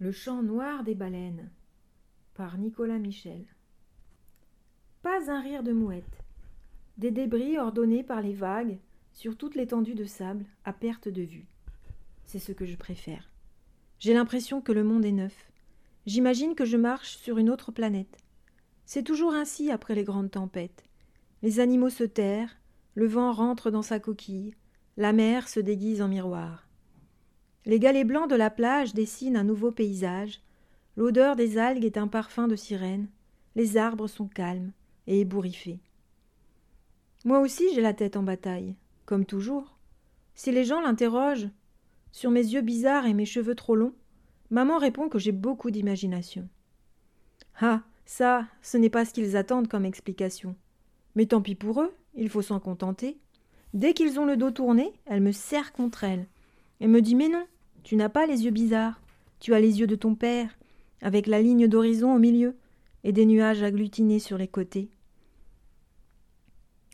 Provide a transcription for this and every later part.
Le chant noir des baleines par Nicolas Michel. Pas un rire de mouette. Des débris ordonnés par les vagues sur toute l'étendue de sable à perte de vue. C'est ce que je préfère. J'ai l'impression que le monde est neuf. J'imagine que je marche sur une autre planète. C'est toujours ainsi après les grandes tempêtes. Les animaux se terrent, le vent rentre dans sa coquille, la mer se déguise en miroir. Les galets blancs de la plage dessinent un nouveau paysage. L'odeur des algues est un parfum de sirène. Les arbres sont calmes et ébouriffés. Moi aussi j'ai la tête en bataille, comme toujours. Si les gens l'interrogent sur mes yeux bizarres et mes cheveux trop longs, maman répond que j'ai beaucoup d'imagination. Ah, ça, ce n'est pas ce qu'ils attendent comme explication. Mais tant pis pour eux, il faut s'en contenter. Dès qu'ils ont le dos tourné, elle me serre contre elle et me dit Mais non, tu n'as pas les yeux bizarres. Tu as les yeux de ton père, avec la ligne d'horizon au milieu et des nuages agglutinés sur les côtés.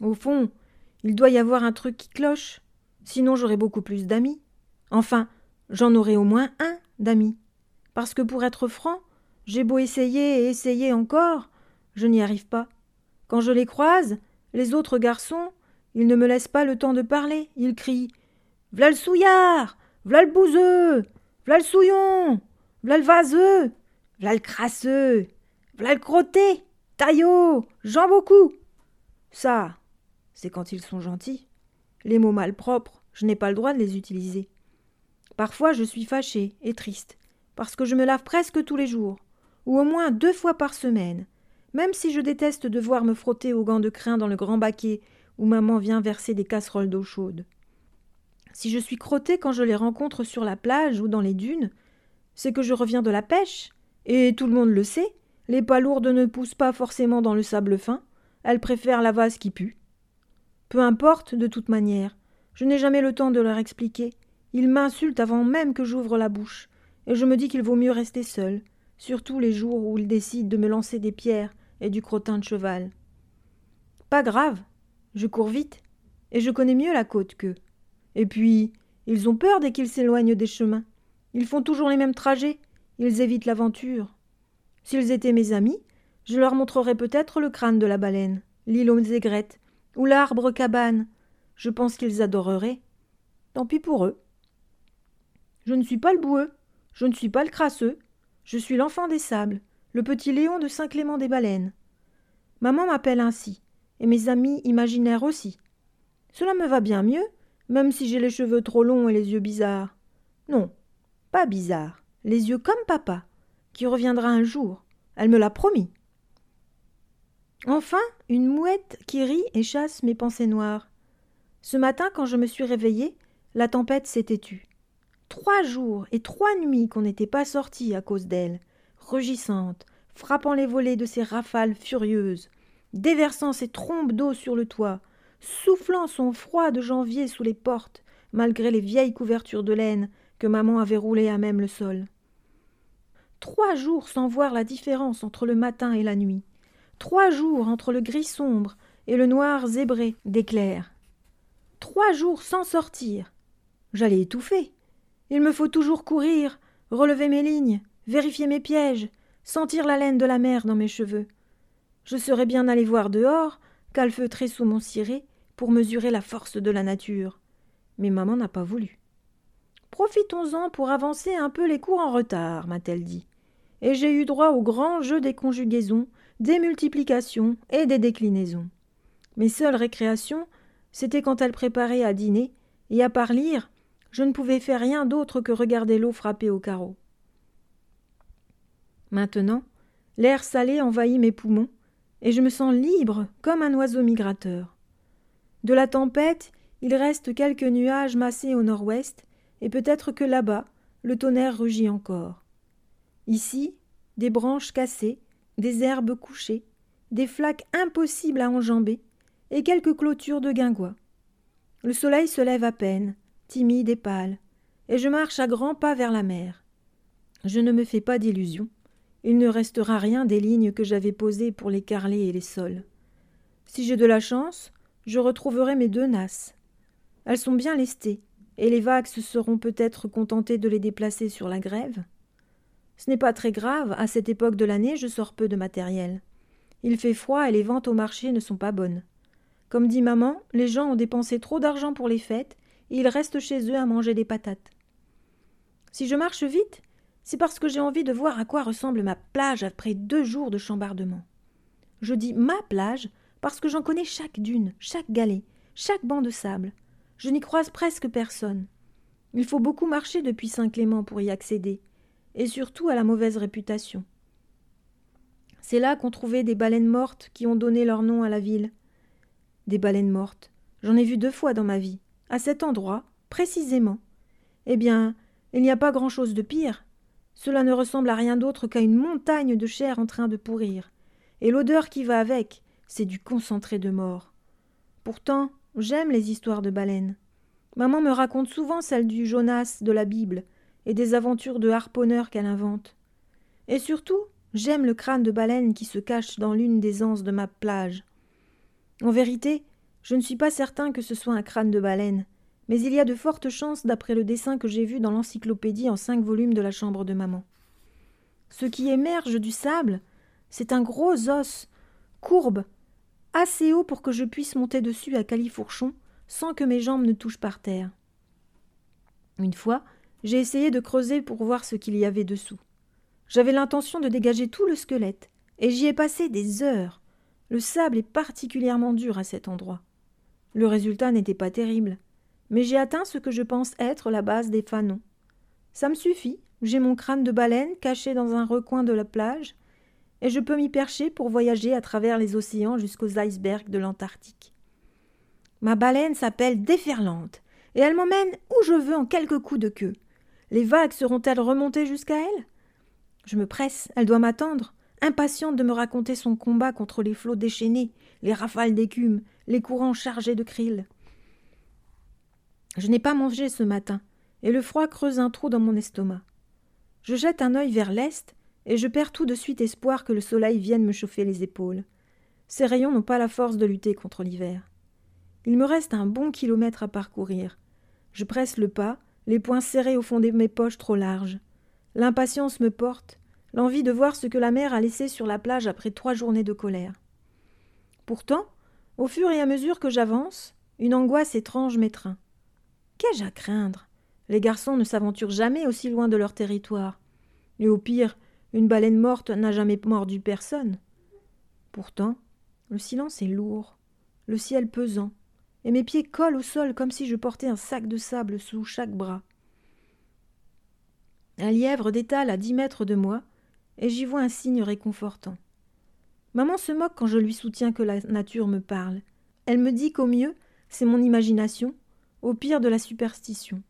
Au fond, il doit y avoir un truc qui cloche. Sinon, j'aurais beaucoup plus d'amis. Enfin, j'en aurais au moins un d'amis. Parce que pour être franc, j'ai beau essayer et essayer encore, je n'y arrive pas. Quand je les croise, les autres garçons, ils ne me laissent pas le temps de parler. Ils crient V'là le souillard V'là le bouseux V'là le souillon V'là le vaseux V'là le crasseux V'là le crotté Taillot J'en beaucoup Ça, c'est quand ils sont gentils. Les mots malpropres, je n'ai pas le droit de les utiliser. Parfois je suis fâchée et triste, parce que je me lave presque tous les jours, ou au moins deux fois par semaine, même si je déteste devoir me frotter aux gants de crin dans le grand baquet où maman vient verser des casseroles d'eau chaude. Si je suis crottée quand je les rencontre sur la plage ou dans les dunes, c'est que je reviens de la pêche, et tout le monde le sait, les palourdes ne poussent pas forcément dans le sable fin, elles préfèrent la vase qui pue. Peu importe, de toute manière, je n'ai jamais le temps de leur expliquer. Ils m'insultent avant même que j'ouvre la bouche, et je me dis qu'il vaut mieux rester seul, surtout les jours où ils décident de me lancer des pierres et du crottin de cheval. Pas grave, je cours vite, et je connais mieux la côte qu'eux. Et puis, ils ont peur dès qu'ils s'éloignent des chemins. Ils font toujours les mêmes trajets. Ils évitent l'aventure. S'ils étaient mes amis, je leur montrerais peut-être le crâne de la baleine, l'île aux aigrettes, ou l'arbre cabane. Je pense qu'ils adoreraient. Tant pis pour eux. Je ne suis pas le boueux, je ne suis pas le crasseux, je suis l'enfant des sables, le petit Léon de Saint-Clément des Baleines. Maman m'appelle ainsi, et mes amis imaginaires aussi. Cela me va bien mieux, même si j'ai les cheveux trop longs et les yeux bizarres. Non, pas bizarres, les yeux comme papa, qui reviendra un jour. Elle me l'a promis. Enfin, une mouette qui rit et chasse mes pensées noires. Ce matin, quand je me suis réveillée, la tempête s'était tue. Trois jours et trois nuits qu'on n'était pas sortis à cause d'elle, rugissante, frappant les volets de ses rafales furieuses, déversant ses trombes d'eau sur le toit, soufflant son froid de janvier sous les portes, malgré les vieilles couvertures de laine que maman avait roulées à même le sol. Trois jours sans voir la différence entre le matin et la nuit. Trois jours entre le gris sombre et le noir zébré d'éclairs. Trois jours sans sortir. J'allais étouffer. Il me faut toujours courir, relever mes lignes, vérifier mes pièges, sentir la laine de la mer dans mes cheveux. Je serais bien allé voir dehors, calfeutrer sous mon ciré, pour mesurer la force de la nature. Mais maman n'a pas voulu. Profitons-en pour avancer un peu les cours en retard, m'a-t-elle dit. Et j'ai eu droit au grand jeu des conjugaisons, des multiplications et des déclinaisons. Mes seules récréations, c'était quand elle préparait à dîner, et à part lire, je ne pouvais faire rien d'autre que regarder l'eau frapper au carreau. Maintenant, l'air salé envahit mes poumons, et je me sens libre comme un oiseau migrateur. De la tempête, il reste quelques nuages massés au nord-ouest, et peut-être que là-bas, le tonnerre rugit encore. Ici, des branches cassées, des herbes couchées, des flaques impossibles à enjamber, et quelques clôtures de guingois. Le soleil se lève à peine, timide et pâle, et je marche à grands pas vers la mer. Je ne me fais pas d'illusions. Il ne restera rien des lignes que j'avais posées pour les carlets et les sols. Si j'ai de la chance, je retrouverai mes deux nasses. Elles sont bien lestées, et les vagues se seront peut-être contentées de les déplacer sur la grève. Ce n'est pas très grave, à cette époque de l'année, je sors peu de matériel. Il fait froid et les ventes au marché ne sont pas bonnes. Comme dit maman, les gens ont dépensé trop d'argent pour les fêtes et ils restent chez eux à manger des patates. Si je marche vite, c'est parce que j'ai envie de voir à quoi ressemble ma plage après deux jours de chambardement. Je dis ma plage parce que j'en connais chaque dune, chaque galet, chaque banc de sable. Je n'y croise presque personne. Il faut beaucoup marcher depuis Saint-Clément pour y accéder, et surtout à la mauvaise réputation. C'est là qu'on trouvait des baleines mortes qui ont donné leur nom à la ville. Des baleines mortes. J'en ai vu deux fois dans ma vie, à cet endroit, précisément. Eh bien, il n'y a pas grand-chose de pire. Cela ne ressemble à rien d'autre qu'à une montagne de chair en train de pourrir. Et l'odeur qui va avec, c'est du concentré de mort. Pourtant, j'aime les histoires de baleines. Maman me raconte souvent celle du Jonas de la Bible et des aventures de harponneurs qu'elle invente. Et surtout, j'aime le crâne de baleine qui se cache dans l'une des anses de ma plage. En vérité, je ne suis pas certain que ce soit un crâne de baleine, mais il y a de fortes chances d'après le dessin que j'ai vu dans l'encyclopédie en cinq volumes de la chambre de maman. Ce qui émerge du sable, c'est un gros os, courbe, assez haut pour que je puisse monter dessus à califourchon sans que mes jambes ne touchent par terre. Une fois, j'ai essayé de creuser pour voir ce qu'il y avait dessous. J'avais l'intention de dégager tout le squelette, et j'y ai passé des heures. Le sable est particulièrement dur à cet endroit. Le résultat n'était pas terrible mais j'ai atteint ce que je pense être la base des fanons. Ça me suffit, j'ai mon crâne de baleine caché dans un recoin de la plage, et je peux m'y percher pour voyager à travers les océans jusqu'aux icebergs de l'Antarctique. Ma baleine s'appelle Déferlante, et elle m'emmène où je veux en quelques coups de queue. Les vagues seront-elles remontées jusqu'à elle? Je me presse, elle doit m'attendre, impatiente de me raconter son combat contre les flots déchaînés, les rafales d'écume, les courants chargés de krill. Je n'ai pas mangé ce matin, et le froid creuse un trou dans mon estomac. Je jette un œil vers l'est, et je perds tout de suite espoir que le soleil vienne me chauffer les épaules. Ces rayons n'ont pas la force de lutter contre l'hiver. Il me reste un bon kilomètre à parcourir. Je presse le pas, les poings serrés au fond de mes poches trop larges. L'impatience me porte, l'envie de voir ce que la mer a laissé sur la plage après trois journées de colère. Pourtant, au fur et à mesure que j'avance, une angoisse étrange m'étreint. Qu'ai-je à craindre? Les garçons ne s'aventurent jamais aussi loin de leur territoire. Et au pire, une baleine morte n'a jamais mordu personne. Pourtant, le silence est lourd, le ciel pesant, et mes pieds collent au sol comme si je portais un sac de sable sous chaque bras. Un lièvre détale à dix mètres de moi, et j'y vois un signe réconfortant. Maman se moque quand je lui soutiens que la nature me parle. Elle me dit qu'au mieux, c'est mon imagination, au pire de la superstition.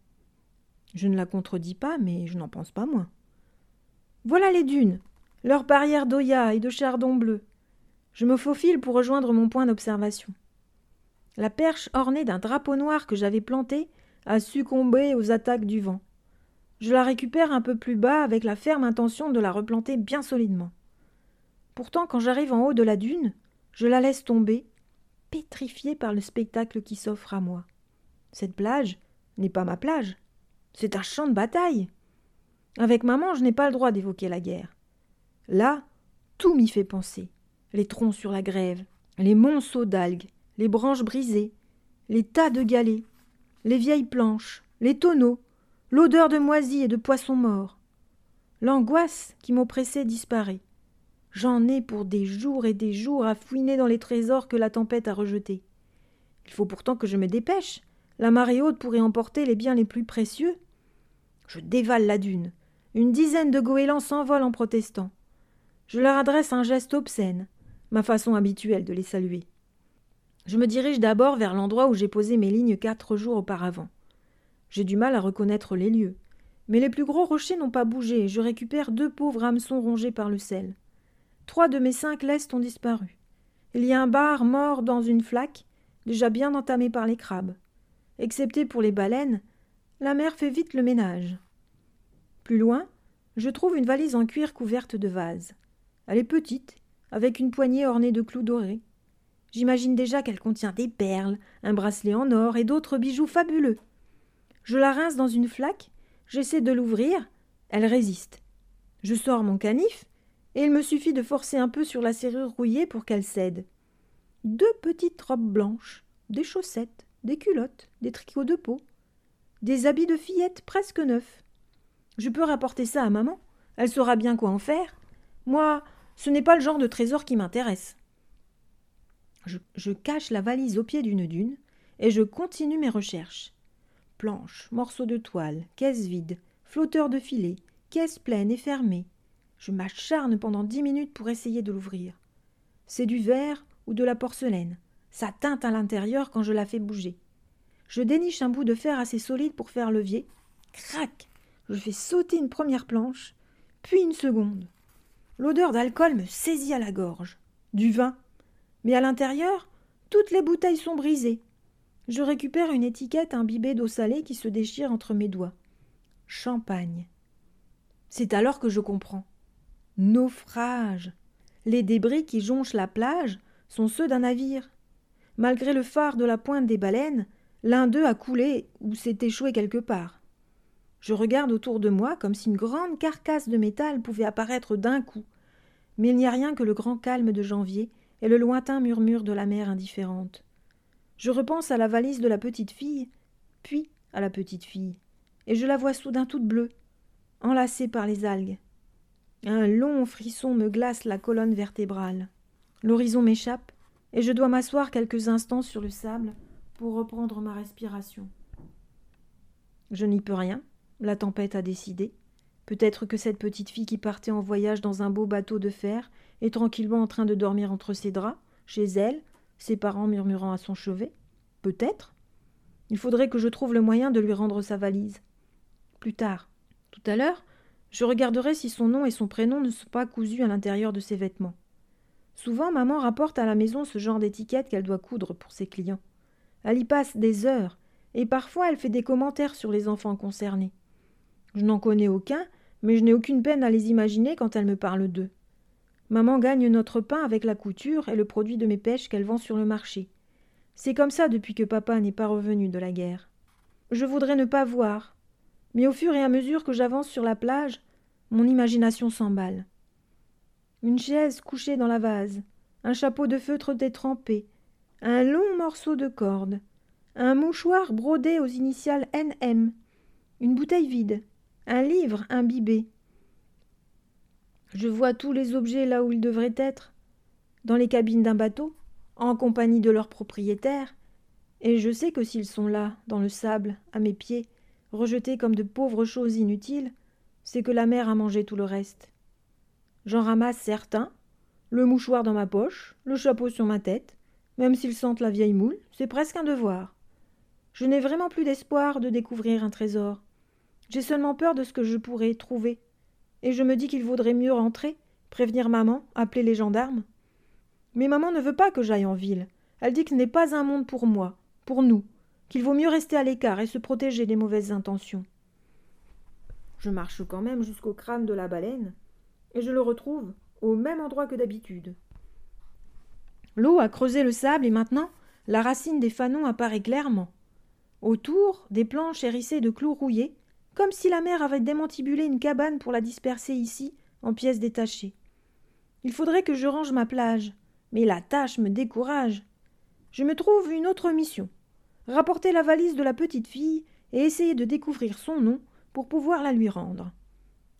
Je ne la contredis pas, mais je n'en pense pas moins. Voilà les dunes, leurs barrières d'Oya et de chardon bleu. Je me faufile pour rejoindre mon point d'observation. La perche ornée d'un drapeau noir que j'avais planté a succombé aux attaques du vent. Je la récupère un peu plus bas avec la ferme intention de la replanter bien solidement. Pourtant, quand j'arrive en haut de la dune, je la laisse tomber, pétrifiée par le spectacle qui s'offre à moi. Cette plage n'est pas ma plage. C'est un champ de bataille. Avec maman, je n'ai pas le droit d'évoquer la guerre. Là, tout m'y fait penser. Les troncs sur la grève, les monceaux d'algues, les branches brisées, les tas de galets, les vieilles planches, les tonneaux, l'odeur de moisis et de poissons morts. L'angoisse qui m'oppressait disparaît. J'en ai pour des jours et des jours à fouiner dans les trésors que la tempête a rejetés. Il faut pourtant que je me dépêche, la marée haute pourrait emporter les biens les plus précieux. Je dévale la dune. Une dizaine de goélands s'envolent en protestant. Je leur adresse un geste obscène, ma façon habituelle de les saluer. Je me dirige d'abord vers l'endroit où j'ai posé mes lignes quatre jours auparavant. J'ai du mal à reconnaître les lieux, mais les plus gros rochers n'ont pas bougé et je récupère deux pauvres hameçons rongés par le sel. Trois de mes cinq lestes ont disparu. Il y a un bar mort dans une flaque, déjà bien entamé par les crabes. Excepté pour les baleines, la mer fait vite le ménage. Plus loin, je trouve une valise en cuir couverte de vases. Elle est petite, avec une poignée ornée de clous dorés. J'imagine déjà qu'elle contient des perles, un bracelet en or et d'autres bijoux fabuleux. Je la rince dans une flaque, j'essaie de l'ouvrir, elle résiste. Je sors mon canif, et il me suffit de forcer un peu sur la serrure rouillée pour qu'elle cède. Deux petites robes blanches, des chaussettes, des culottes, des tricots de peau, des habits de fillette presque neufs. Je peux rapporter ça à maman. Elle saura bien quoi en faire. Moi, ce n'est pas le genre de trésor qui m'intéresse. Je, cache la valise au pied d'une dune et je continue mes recherches. Planches, morceaux de toile, caisse vide, flotteur de filet, caisse pleine et fermée. Je m'acharne pendant dix minutes pour essayer de l'ouvrir. C'est du verre ou de la porcelaine. Ça teinte à l'intérieur quand je la fais bouger. Je déniche un bout de fer assez solide pour faire levier. Crac Je fais sauter une première planche, puis une seconde. L'odeur d'alcool me saisit à la gorge. Du vin. Mais à l'intérieur, toutes les bouteilles sont brisées. Je récupère une étiquette imbibée d'eau salée qui se déchire entre mes doigts. Champagne. C'est alors que je comprends. Naufrage. Les débris qui jonchent la plage sont ceux d'un navire. Malgré le phare de la pointe des baleines, l'un d'eux a coulé ou s'est échoué quelque part. Je regarde autour de moi comme si une grande carcasse de métal pouvait apparaître d'un coup. Mais il n'y a rien que le grand calme de janvier et le lointain murmure de la mer indifférente. Je repense à la valise de la petite fille, puis à la petite fille, et je la vois soudain toute bleue, enlacée par les algues. Un long frisson me glace la colonne vertébrale. L'horizon m'échappe, et je dois m'asseoir quelques instants sur le sable pour reprendre ma respiration. Je n'y peux rien, la tempête a décidé. Peut-être que cette petite fille qui partait en voyage dans un beau bateau de fer est tranquillement en train de dormir entre ses draps, chez elle, ses parents murmurant à son chevet. Peut-être. Il faudrait que je trouve le moyen de lui rendre sa valise. Plus tard. Tout à l'heure, je regarderai si son nom et son prénom ne sont pas cousus à l'intérieur de ses vêtements. Souvent, maman rapporte à la maison ce genre d'étiquette qu'elle doit coudre pour ses clients. Elle y passe des heures, et parfois elle fait des commentaires sur les enfants concernés. Je n'en connais aucun, mais je n'ai aucune peine à les imaginer quand elle me parle d'eux. Maman gagne notre pain avec la couture et le produit de mes pêches qu'elle vend sur le marché. C'est comme ça depuis que papa n'est pas revenu de la guerre. Je voudrais ne pas voir, mais au fur et à mesure que j'avance sur la plage, mon imagination s'emballe. Une chaise couchée dans la vase, un chapeau de feutre détrempé, un long morceau de corde, un mouchoir brodé aux initiales NM, une bouteille vide, un livre imbibé. Je vois tous les objets là où ils devraient être, dans les cabines d'un bateau, en compagnie de leurs propriétaires, et je sais que s'ils sont là, dans le sable, à mes pieds, rejetés comme de pauvres choses inutiles, c'est que la mer a mangé tout le reste. J'en ramasse certains, le mouchoir dans ma poche, le chapeau sur ma tête, même s'ils sentent la vieille moule, c'est presque un devoir. Je n'ai vraiment plus d'espoir de découvrir un trésor. J'ai seulement peur de ce que je pourrais trouver. Et je me dis qu'il vaudrait mieux rentrer, prévenir maman, appeler les gendarmes. Mais maman ne veut pas que j'aille en ville. Elle dit que ce n'est pas un monde pour moi, pour nous, qu'il vaut mieux rester à l'écart et se protéger des mauvaises intentions. Je marche quand même jusqu'au crâne de la baleine, et je le retrouve au même endroit que d'habitude. L'eau a creusé le sable et maintenant la racine des fanons apparaît clairement. Autour, des planches hérissées de clous rouillés, comme si la mer avait démantibulé une cabane pour la disperser ici, en pièces détachées. Il faudrait que je range ma plage, mais la tâche me décourage. Je me trouve une autre mission rapporter la valise de la petite fille et essayer de découvrir son nom pour pouvoir la lui rendre.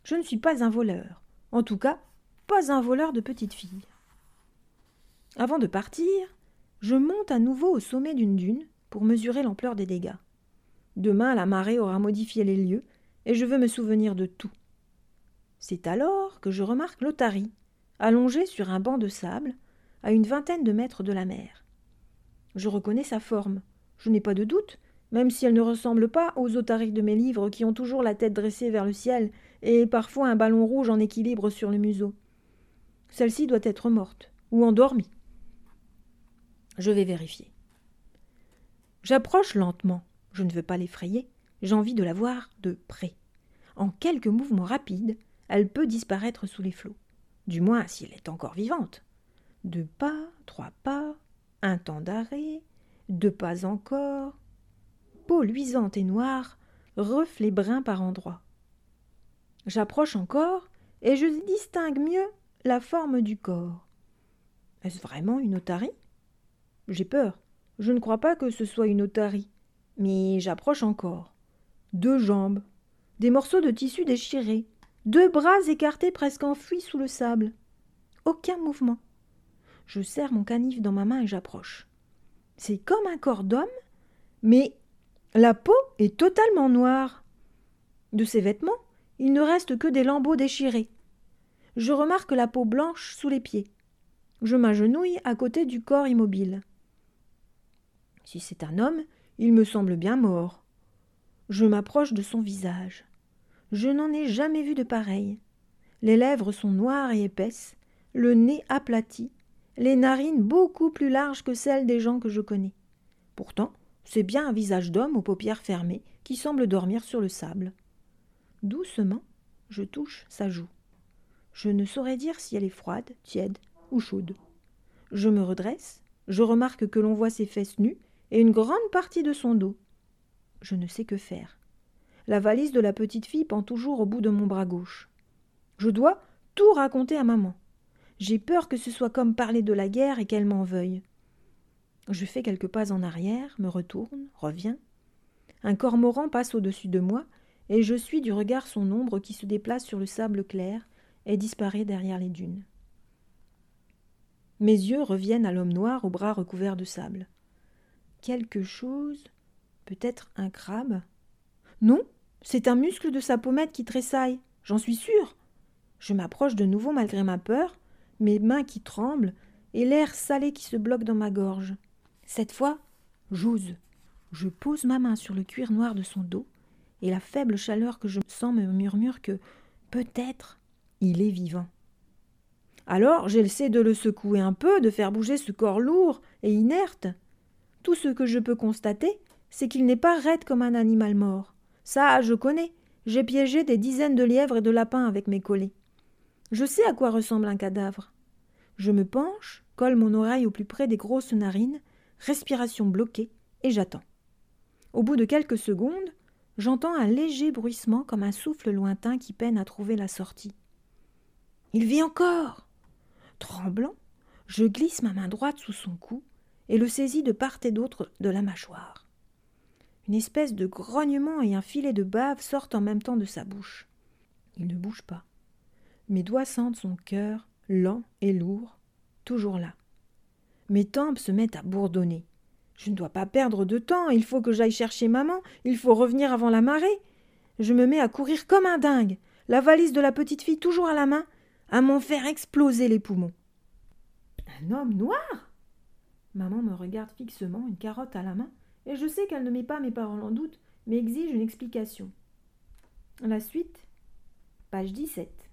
Je ne suis pas un voleur, en tout cas pas un voleur de petite fille. Avant de partir, je monte à nouveau au sommet d'une dune pour mesurer l'ampleur des dégâts. Demain, la marée aura modifié les lieux et je veux me souvenir de tout. C'est alors que je remarque l'Otari, allongé sur un banc de sable, à une vingtaine de mètres de la mer. Je reconnais sa forme, je n'ai pas de doute, même si elle ne ressemble pas aux otaries de mes livres qui ont toujours la tête dressée vers le ciel et parfois un ballon rouge en équilibre sur le museau. Celle-ci doit être morte ou endormie. Je vais vérifier. J'approche lentement. Je ne veux pas l'effrayer. J'ai envie de la voir de près. En quelques mouvements rapides, elle peut disparaître sous les flots. Du moins si elle est encore vivante. Deux pas, trois pas, un temps d'arrêt, deux pas encore, peau luisante et noire, reflets bruns par endroits. J'approche encore, et je distingue mieux la forme du corps. Est-ce vraiment une otarie? J'ai peur. Je ne crois pas que ce soit une otarie, mais j'approche encore. Deux jambes, des morceaux de tissu déchirés, deux bras écartés presque enfuis sous le sable. Aucun mouvement. Je serre mon canif dans ma main et j'approche. C'est comme un corps d'homme, mais la peau est totalement noire. De ses vêtements, il ne reste que des lambeaux déchirés. Je remarque la peau blanche sous les pieds. Je m'agenouille à côté du corps immobile. Si c'est un homme, il me semble bien mort. Je m'approche de son visage. Je n'en ai jamais vu de pareil. Les lèvres sont noires et épaisses, le nez aplati, les narines beaucoup plus larges que celles des gens que je connais. Pourtant, c'est bien un visage d'homme aux paupières fermées qui semble dormir sur le sable. Doucement, je touche sa joue. Je ne saurais dire si elle est froide, tiède ou chaude. Je me redresse, je remarque que l'on voit ses fesses nues et une grande partie de son dos. Je ne sais que faire. La valise de la petite fille pend toujours au bout de mon bras gauche. Je dois tout raconter à maman. J'ai peur que ce soit comme parler de la guerre et qu'elle m'en veuille. Je fais quelques pas en arrière, me retourne, reviens. Un cormoran passe au-dessus de moi, et je suis du regard son ombre qui se déplace sur le sable clair et disparaît derrière les dunes. Mes yeux reviennent à l'homme noir aux bras recouverts de sable. Quelque chose, peut-être un crabe? Non, c'est un muscle de sa pommette qui tressaille, j'en suis sûre. Je m'approche de nouveau malgré ma peur, mes mains qui tremblent et l'air salé qui se bloque dans ma gorge. Cette fois, j'ose. Je pose ma main sur le cuir noir de son dos, et la faible chaleur que je sens me murmure que peut-être il est vivant. Alors j'essaie de le secouer un peu, de faire bouger ce corps lourd et inerte. Tout ce que je peux constater, c'est qu'il n'est pas raide comme un animal mort. Ça, je connais. J'ai piégé des dizaines de lièvres et de lapins avec mes collets. Je sais à quoi ressemble un cadavre. Je me penche, colle mon oreille au plus près des grosses narines, respiration bloquée, et j'attends. Au bout de quelques secondes, j'entends un léger bruissement comme un souffle lointain qui peine à trouver la sortie. Il vit encore. Tremblant, je glisse ma main droite sous son cou et le saisis de part et d'autre de la mâchoire. Une espèce de grognement et un filet de bave sortent en même temps de sa bouche. Il ne bouge pas. Mes doigts sentent son cœur, lent et lourd, toujours là. Mes tempes se mettent à bourdonner. Je ne dois pas perdre de temps, il faut que j'aille chercher maman, il faut revenir avant la marée. Je me mets à courir comme un dingue, la valise de la petite fille toujours à la main, à m'en faire exploser les poumons. Un homme noir Maman me regarde fixement, une carotte à la main, et je sais qu'elle ne met pas mes paroles en doute, mais exige une explication. La suite, page 17.